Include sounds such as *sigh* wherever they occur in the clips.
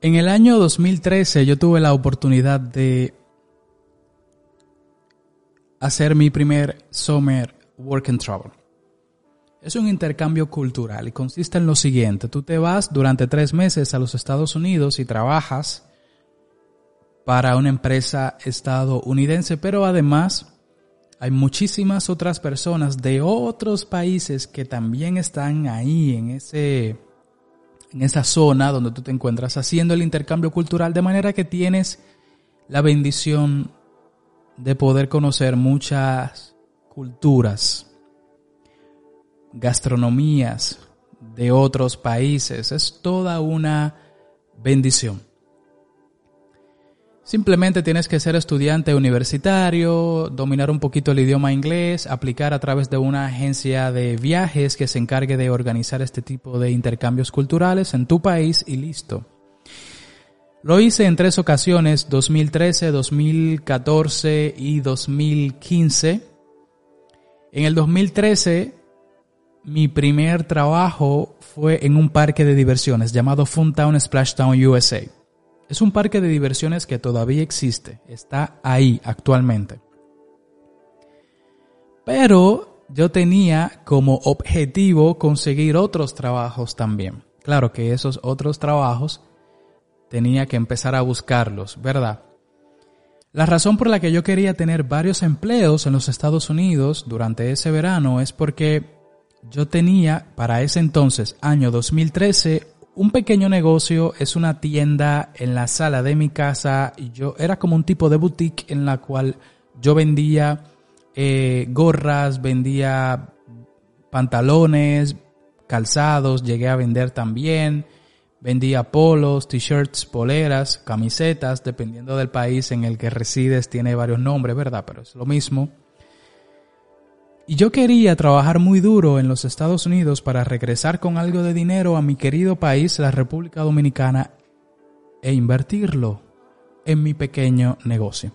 En el año 2013 yo tuve la oportunidad de hacer mi primer Summer Work and Travel. Es un intercambio cultural y consiste en lo siguiente. Tú te vas durante tres meses a los Estados Unidos y trabajas para una empresa estadounidense, pero además hay muchísimas otras personas de otros países que también están ahí en ese en esa zona donde tú te encuentras haciendo el intercambio cultural de manera que tienes la bendición de poder conocer muchas culturas, gastronomías de otros países. Es toda una bendición. Simplemente tienes que ser estudiante universitario, dominar un poquito el idioma inglés, aplicar a través de una agencia de viajes que se encargue de organizar este tipo de intercambios culturales en tu país y listo. Lo hice en tres ocasiones, 2013, 2014 y 2015. En el 2013, mi primer trabajo fue en un parque de diversiones llamado Funtown Splashdown USA. Es un parque de diversiones que todavía existe, está ahí actualmente. Pero yo tenía como objetivo conseguir otros trabajos también. Claro que esos otros trabajos tenía que empezar a buscarlos, ¿verdad? La razón por la que yo quería tener varios empleos en los Estados Unidos durante ese verano es porque yo tenía para ese entonces, año 2013, un pequeño negocio, es una tienda en la sala de mi casa y yo era como un tipo de boutique en la cual yo vendía eh, gorras, vendía pantalones, calzados, llegué a vender también, vendía polos, t-shirts, poleras, camisetas, dependiendo del país en el que resides tiene varios nombres, ¿verdad? Pero es lo mismo. Y yo quería trabajar muy duro en los Estados Unidos para regresar con algo de dinero a mi querido país, la República Dominicana, e invertirlo en mi pequeño negocio.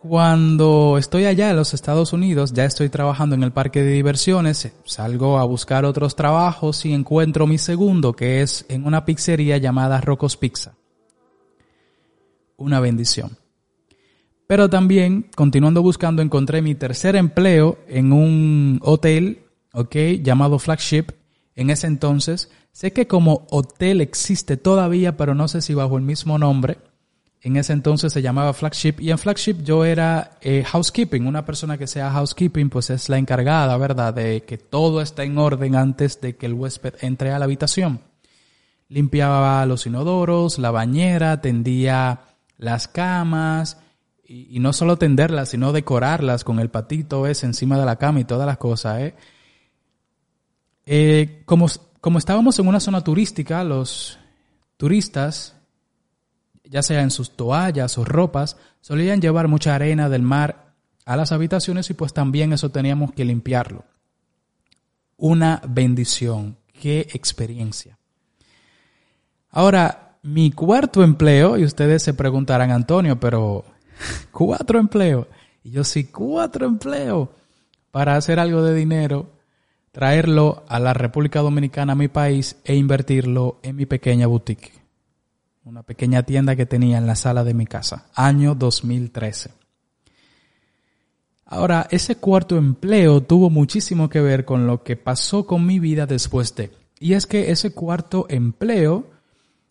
Cuando estoy allá en los Estados Unidos, ya estoy trabajando en el parque de diversiones, salgo a buscar otros trabajos y encuentro mi segundo, que es en una pizzería llamada Rocos Pizza. Una bendición. Pero también, continuando buscando, encontré mi tercer empleo en un hotel, ok, llamado Flagship. En ese entonces, sé que como hotel existe todavía, pero no sé si bajo el mismo nombre. En ese entonces se llamaba Flagship y en Flagship yo era eh, housekeeping. Una persona que sea housekeeping pues es la encargada, ¿verdad? De que todo esté en orden antes de que el huésped entre a la habitación. Limpiaba los inodoros, la bañera, tendía las camas, y, no solo tenderlas, sino decorarlas con el patito ese encima de la cama y todas las cosas. ¿eh? Eh, como, como estábamos en una zona turística, los turistas, ya sea en sus toallas o ropas, solían llevar mucha arena del mar a las habitaciones y pues también eso teníamos que limpiarlo. Una bendición, qué experiencia. Ahora, mi cuarto empleo, y ustedes se preguntarán, Antonio, pero cuatro empleos. Y yo sí, cuatro empleos para hacer algo de dinero, traerlo a la República Dominicana, a mi país, e invertirlo en mi pequeña boutique. Una pequeña tienda que tenía en la sala de mi casa, año 2013. Ahora, ese cuarto empleo tuvo muchísimo que ver con lo que pasó con mi vida después de. Y es que ese cuarto empleo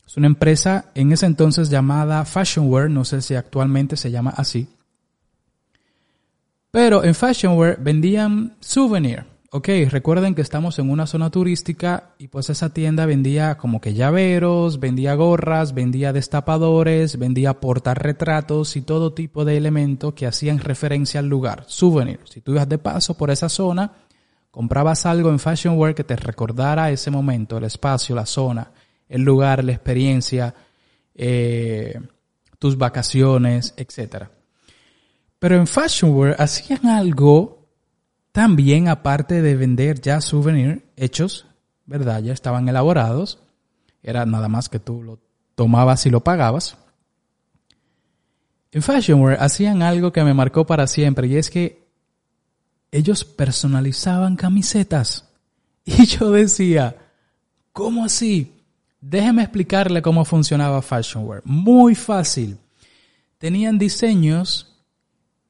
es una empresa en ese entonces llamada Fashionwear, no sé si actualmente se llama así. Pero en Fashionwear vendían souvenir. Ok, recuerden que estamos en una zona turística y pues esa tienda vendía como que llaveros, vendía gorras, vendía destapadores, vendía portarretratos y todo tipo de elementos que hacían referencia al lugar. Souvenir. Si tú ibas de paso por esa zona, comprabas algo en Fashionwear que te recordara ese momento, el espacio, la zona el lugar, la experiencia, eh, tus vacaciones, etc. Pero en Fashionwear hacían algo también aparte de vender ya souvenirs hechos, ¿verdad? Ya estaban elaborados. Era nada más que tú lo tomabas y lo pagabas. En Fashionwear hacían algo que me marcó para siempre y es que ellos personalizaban camisetas. *laughs* Y yo decía, ¿cómo así? Déjeme explicarle cómo funcionaba Fashionware. Muy fácil. Tenían diseños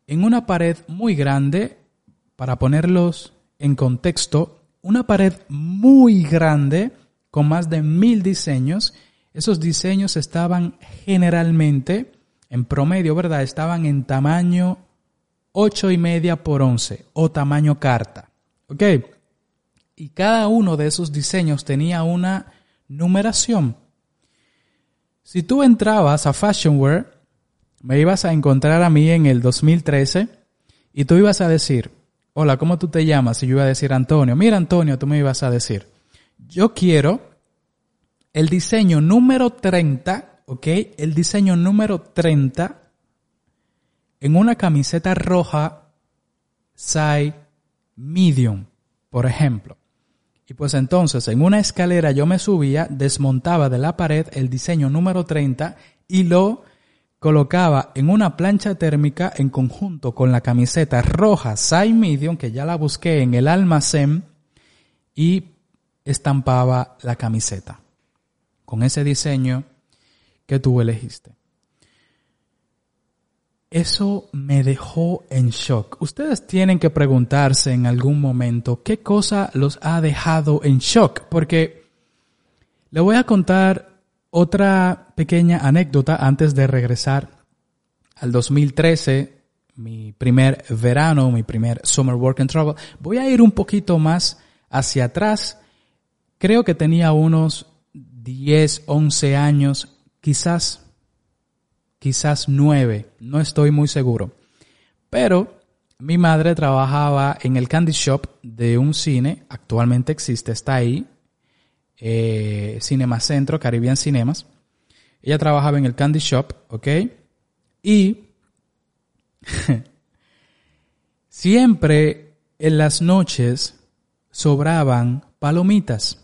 en una pared muy grande, para ponerlos en contexto, una pared muy grande con más de mil diseños. Esos diseños estaban generalmente, en promedio, ¿verdad? Estaban en tamaño 8 y media por 11 o tamaño carta. ¿Ok? Y cada uno de esos diseños tenía una numeración. Si tú entrabas a Fashionware, me ibas a encontrar a mí en el 2013 y tú ibas a decir, hola, ¿cómo tú te llamas? Y yo iba a decir Antonio. Mira Antonio, tú me ibas a decir, yo quiero el diseño número 30, ¿ok? El diseño número 30 en una camiseta roja size medium, por ejemplo. Y pues entonces en una escalera yo me subía, desmontaba de la pared el diseño número 30 y lo colocaba en una plancha térmica en conjunto con la camiseta roja size medium que ya la busqué en el almacén y estampaba la camiseta con ese diseño que tú elegiste. Eso me dejó en shock. Ustedes tienen que preguntarse en algún momento qué cosa los ha dejado en shock, porque le voy a contar otra pequeña anécdota antes de regresar al 2013, mi primer verano, mi primer summer work and travel. Voy a ir un poquito más hacia atrás. Creo que tenía unos 10, 11 años, quizás quizás nueve, no estoy muy seguro. Pero mi madre trabajaba en el candy shop de un cine, actualmente existe, está ahí, eh, Cinema Centro, Caribbean Cinemas. Ella trabajaba en el candy shop, ¿ok? Y *laughs* siempre en las noches sobraban palomitas.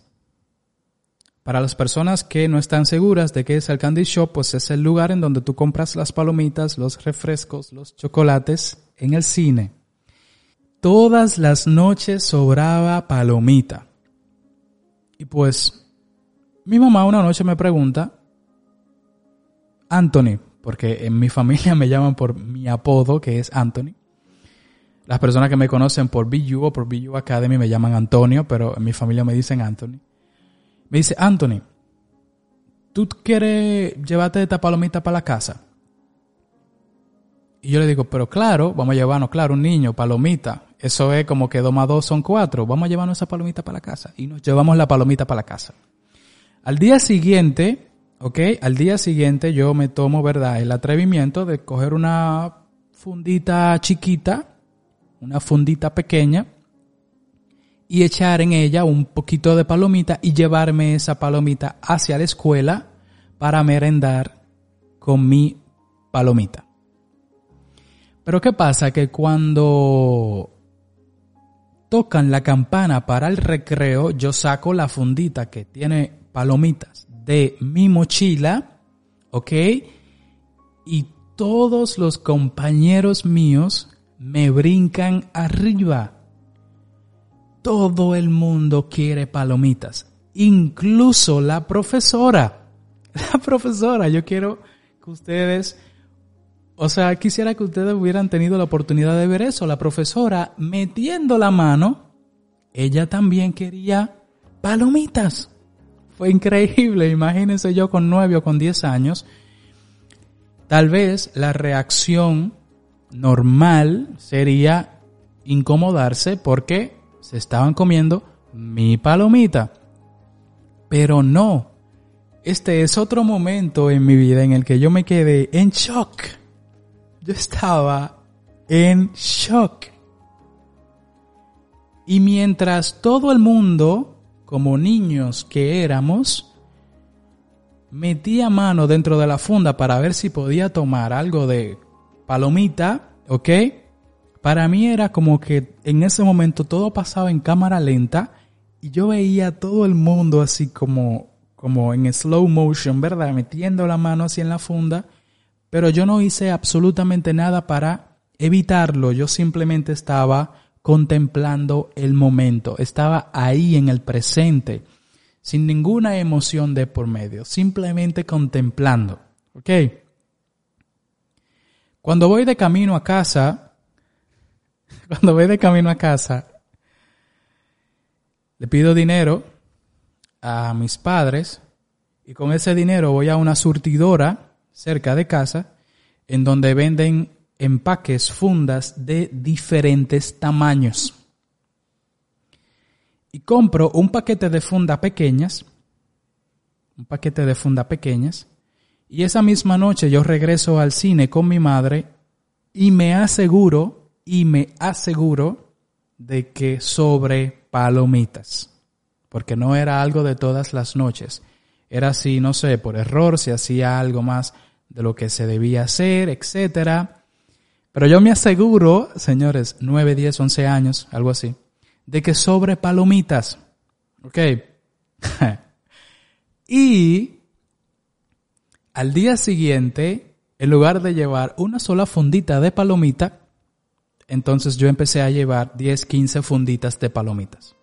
Para las personas que no están seguras de qué es el candy shop, pues es el lugar en donde tú compras las palomitas, los refrescos, los chocolates en el cine. Todas las noches sobraba palomita. Y pues mi mamá una noche me pregunta, Anthony, porque en mi *laughs* familia me llaman por mi apodo que es Anthony. Las personas que me conocen por BU o por BU Academy me llaman Antonio, pero en mi familia me dicen Anthony. Me dice, Anthony, ¿tú quieres llevarte esta palomita para la casa? Y yo le digo, pero claro, vamos a llevarnos, claro, un niño, palomita. Eso es como que dos más dos son cuatro. Vamos a llevarnos esa palomita para la casa. Y nos llevamos la palomita para la casa. Al día siguiente, ok, al día siguiente yo me tomo, ¿verdad?, el atrevimiento de coger una fundita chiquita, una fundita pequeña, y echar en ella un poquito de palomita y llevarme esa palomita hacia la escuela para merendar con mi palomita. Pero ¿qué pasa? Que cuando tocan la campana para el recreo, yo saco la fundita que tiene palomitas de mi mochila, ¿ok? Y todos los compañeros míos me brincan arriba todo el mundo quiere palomitas, incluso la profesora. *laughs* La profesora, yo quiero que ustedes, o sea, quisiera que ustedes hubieran tenido la oportunidad de ver eso. La profesora metiendo la mano, ella también quería palomitas. Fue increíble, imagínense yo con nueve o con diez años. Tal vez la reacción normal sería incomodarse porque se estaban comiendo mi palomita. Pero no, este es otro momento en mi vida en el que yo me quedé en shock. Yo estaba en shock. Y mientras todo el mundo, como niños que éramos, metía mano dentro de la funda para ver si podía tomar algo de palomita, ¿ok? Para mí era como que en ese momento todo pasaba en cámara lenta y yo veía todo el mundo así como, como en slow motion, ¿verdad? Metiendo la mano así en la funda, pero yo no hice absolutamente nada para evitarlo, yo simplemente estaba contemplando el momento, estaba ahí en el presente. sin ninguna emoción de por medio, simplemente contemplando. ¿Ok? Cuando voy de camino a casa, *laughs* cuando voy de camino a casa, le pido dinero a mis padres y con ese dinero voy a una surtidora cerca de casa en donde venden empaques, fundas de diferentes tamaños. Y compro un paquete de funda pequeñas, un paquete de funda pequeñas, y esa misma noche yo regreso al cine con mi madre y me aseguro, y me aseguro de que sobre palomitas. Porque no era algo de todas las noches. Era así, no sé, por error, se hacía algo más de lo que se debía hacer, etcétera. Pero yo me aseguro, señores, 9, 10, 11 años, algo así, de que sobre palomitas. ¿Ok? *laughs* y al día siguiente, en lugar de llevar una sola fundita de palomita, entonces yo empecé a llevar 10, 15 funditas de palomitas.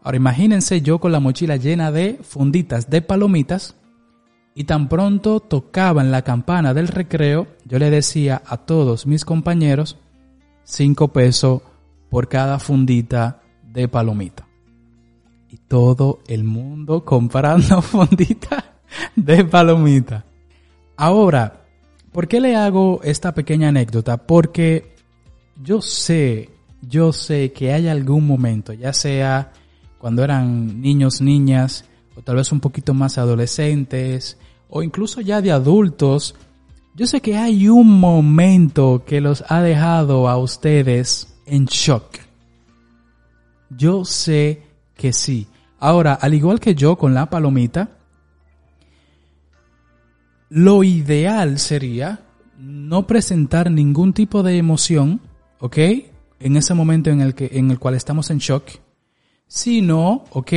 Ahora imagínense yo con la mochila llena de funditas de palomitas y tan pronto tocaban la campana del recreo, yo le decía a todos mis compañeros 5 pesos por cada fundita de palomita. Y todo el mundo comprando *laughs* fundita de palomita. Ahora, ¿por qué le hago esta pequeña anécdota? Porque yo sé, yo sé que hay algún momento, ya sea cuando eran niños, niñas, o tal vez un poquito más adolescentes, o incluso ya de adultos, yo sé que hay un momento que los ha dejado a ustedes en shock. Yo sé que sí. Ahora, al igual que yo con la palomita, lo ideal sería no presentar ningún tipo de emoción, ¿ok? En ese momento en el, que, en el cual estamos en shock, sino, ¿ok?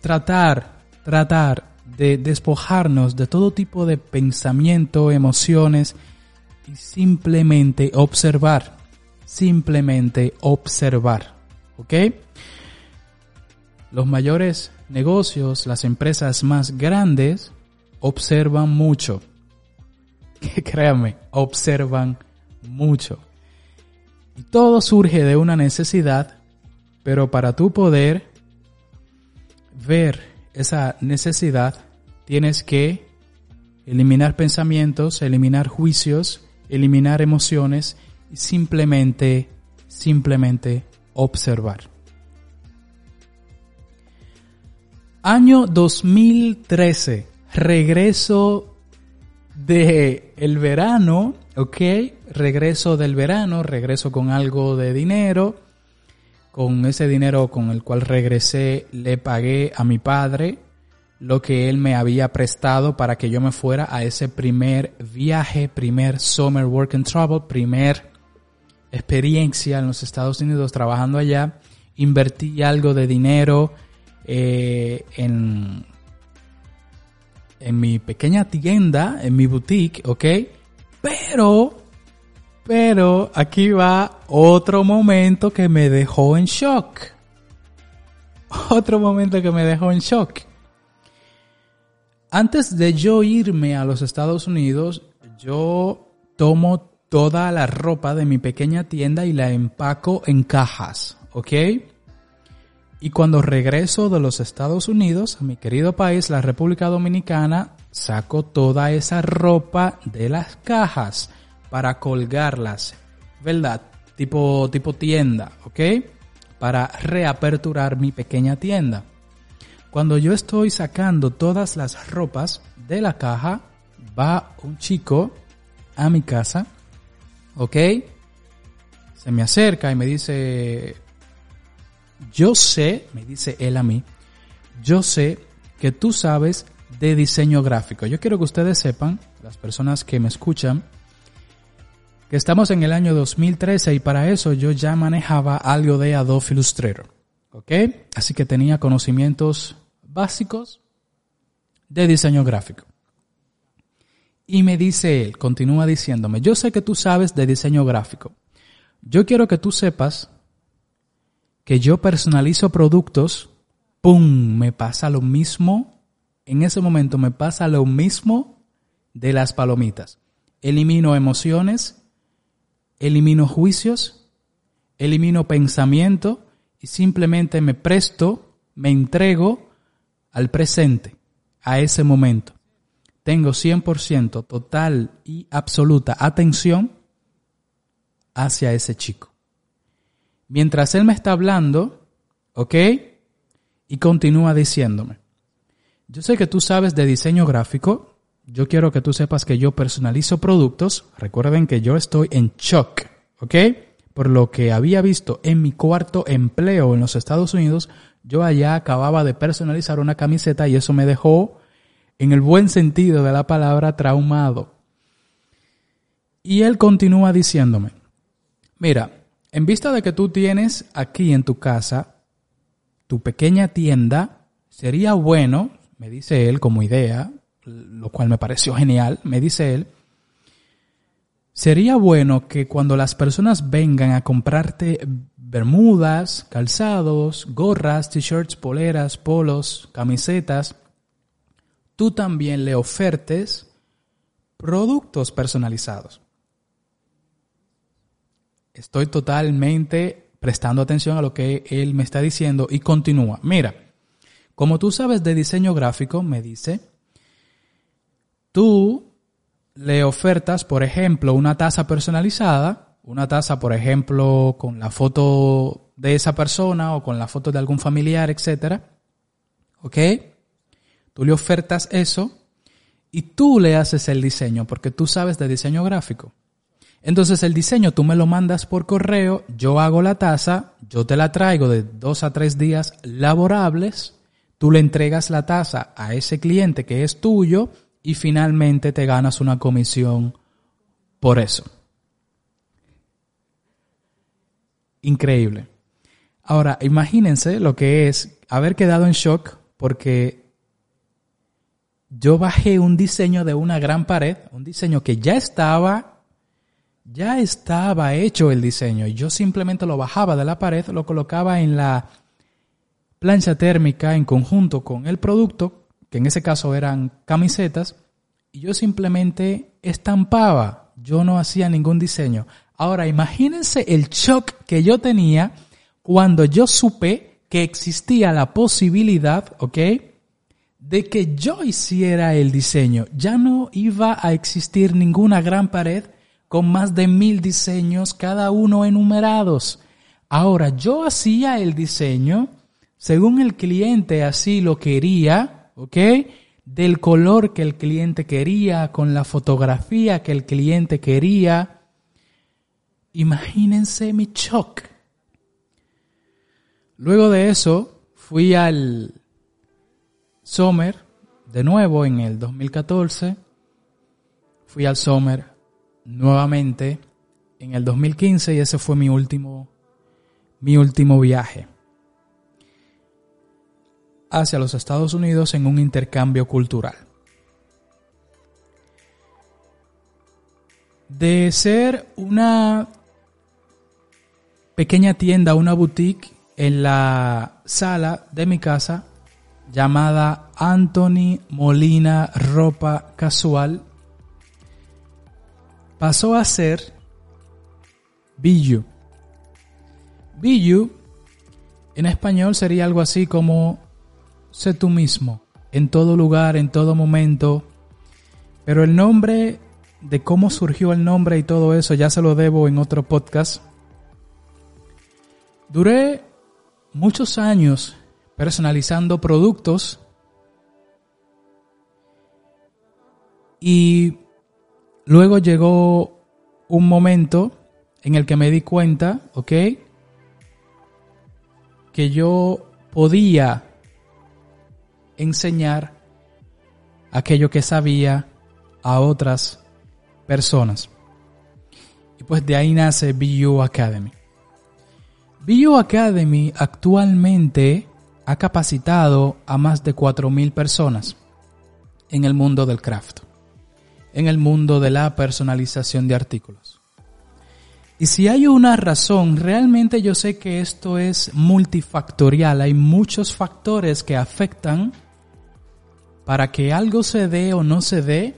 Tratar, tratar de despojarnos de todo tipo de pensamiento, emociones y simplemente observar, simplemente observar, ¿ok? Los mayores negocios, las empresas más grandes, observan mucho. *laughs* Créanme, observan mucho. Y todo surge de una necesidad, pero para tú poder ver esa necesidad, tienes que eliminar pensamientos, eliminar juicios, eliminar emociones y simplemente, simplemente observar. Año 2013 regreso de el verano, ¿ok? Regreso del verano, regreso con algo de dinero. Con ese dinero con el cual regresé, le pagué a mi padre lo que él me había prestado para que yo me fuera a ese primer viaje, primer summer work and travel, primer experiencia en los Estados Unidos trabajando allá. Invertí algo de dinero eh, en en mi pequeña tienda, en mi boutique, ¿ok? Pero, pero aquí va otro momento que me dejó en shock. *laughs* Otro momento que me dejó en shock. Antes de yo irme a los Estados Unidos, yo tomo toda la ropa de mi pequeña tienda y la empaco en cajas, ¿ok? Y cuando regreso de los Estados Unidos, a mi querido país, la República Dominicana, saco toda esa ropa de las cajas para colgarlas, ¿verdad? Tipo, tipo tienda, ¿ok? Para reaperturar mi pequeña tienda. Cuando yo estoy sacando todas las ropas de la caja, va un chico a mi casa, ¿ok? Se me acerca y me dice, yo sé, me dice él a mí, yo sé que tú sabes de diseño gráfico. Yo quiero que ustedes sepan, las personas que me escuchan, que estamos en el año 2013 y para eso yo ya manejaba algo de Adobe Illustrator. ¿Ok? Así que tenía conocimientos básicos de diseño gráfico. Y me dice él, continúa diciéndome, yo sé que tú sabes de diseño gráfico. Yo quiero que tú sepas que yo personalizo productos ¡pum! Me pasa lo mismo. En ese momento me pasa lo mismo de las palomitas. Elimino emociones, elimino juicios, elimino pensamiento y simplemente me presto, me entrego al presente, a ese momento. Tengo 100% total y absoluta atención hacia ese chico. Mientras él me está hablando, ¿ok? Y continúa diciéndome, yo sé que tú sabes de diseño gráfico, yo quiero que tú sepas que yo personalizo productos, recuerden que yo estoy en shock, ¿ok? Por lo que había visto en mi cuarto empleo en los Estados Unidos, yo allá acababa de personalizar una camiseta y eso me dejó, en el buen sentido de la palabra, traumado. Y él continúa diciéndome, mira, en vista de que tú tienes aquí en tu casa tu pequeña tienda, sería bueno, me dice él como idea, lo cual me pareció genial, me dice él, sería bueno que cuando las personas vengan a comprarte bermudas, calzados, gorras, t-shirts, poleras, polos, camisetas, tú también le ofertes productos personalizados estoy totalmente prestando atención a lo que él me está diciendo y continúa. Mira, como tú sabes de diseño gráfico, me dice, tú le ofertas, por ejemplo, una taza personalizada, una taza, por ejemplo, con la foto de esa persona o con la foto de algún familiar, etcétera. ¿Ok? Tú le ofertas eso y tú le haces el diseño porque tú sabes de diseño gráfico. Entonces el diseño tú me lo mandas por correo, yo hago la taza, yo te la traigo de dos a tres días laborables, tú le entregas la taza a ese cliente que es tuyo y finalmente te ganas una comisión por eso. Increíble. Ahora, imagínense lo que es haber quedado en shock porque yo bajé un diseño de una gran pared, un diseño que ya estaba ya estaba hecho el diseño. Yo simplemente lo bajaba de la pared, lo colocaba en la plancha térmica en conjunto con el producto, que en ese caso eran camisetas, y yo simplemente estampaba. Yo no hacía ningún diseño. Ahora imagínense el shock que yo tenía cuando yo supe que existía la posibilidad, ¿ok? De que yo hiciera el diseño. Ya no iba a existir ninguna gran pared con más de mil diseños, cada uno enumerados. Ahora, yo hacía el diseño según el cliente así lo quería, ¿ok? Del color que el cliente quería, con la fotografía que el cliente quería. Imagínense mi shock. Luego de eso, fui al Summer, de nuevo en el 2014. Fui al Summer nuevamente en el 2015 y ese fue mi último, mi último viaje hacia los Estados Unidos en un intercambio cultural. De ser una pequeña tienda, una boutique en la sala de mi casa llamada Anthony Molina Ropa Casual pasó a ser Billu. Billu en español sería algo así como sé tú mismo, en todo lugar, en todo momento. Pero el nombre, de cómo surgió el nombre y todo eso, ya se lo debo en otro podcast. Duré muchos años personalizando productos y Luego llegó un momento en el que me di cuenta, ¿ok? Que yo podía enseñar aquello que sabía a otras personas. Y pues de ahí nace BU Academy. BU Academy actualmente ha capacitado a más de 4.000 personas en el mundo del craft en el mundo de la personalización de artículos. Y si hay una razón, realmente yo sé que esto es multifactorial, hay muchos factores que afectan para que algo se dé o no se dé,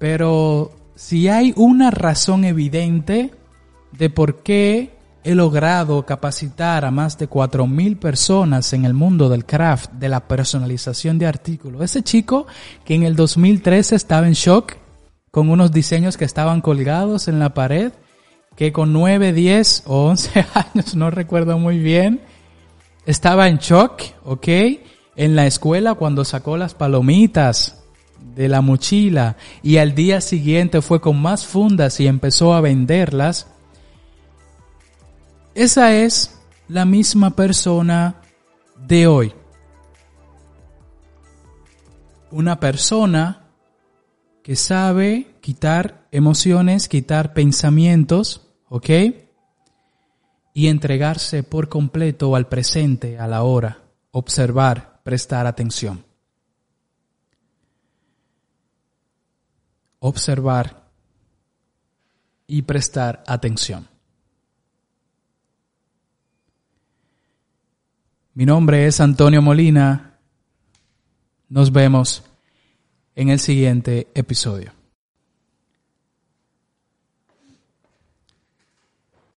pero si hay una razón evidente de por qué he logrado capacitar a más de 4.000 personas en el mundo del craft, de la personalización de artículos. Ese chico que en el 2013 estaba en shock con unos diseños que estaban colgados en la pared, que con 9, 10 o 11 *laughs* años, no recuerdo muy bien, estaba en shock, ¿ok? En la escuela cuando sacó las palomitas de la mochila y al día siguiente fue con más fundas y empezó a venderlas esa es la misma persona de hoy. Una persona que sabe quitar emociones, quitar pensamientos, ¿ok? Y entregarse por completo al presente, a la hora, observar, prestar atención. Observar y prestar atención. Mi nombre es Antonio Molina. Nos vemos en el siguiente episodio.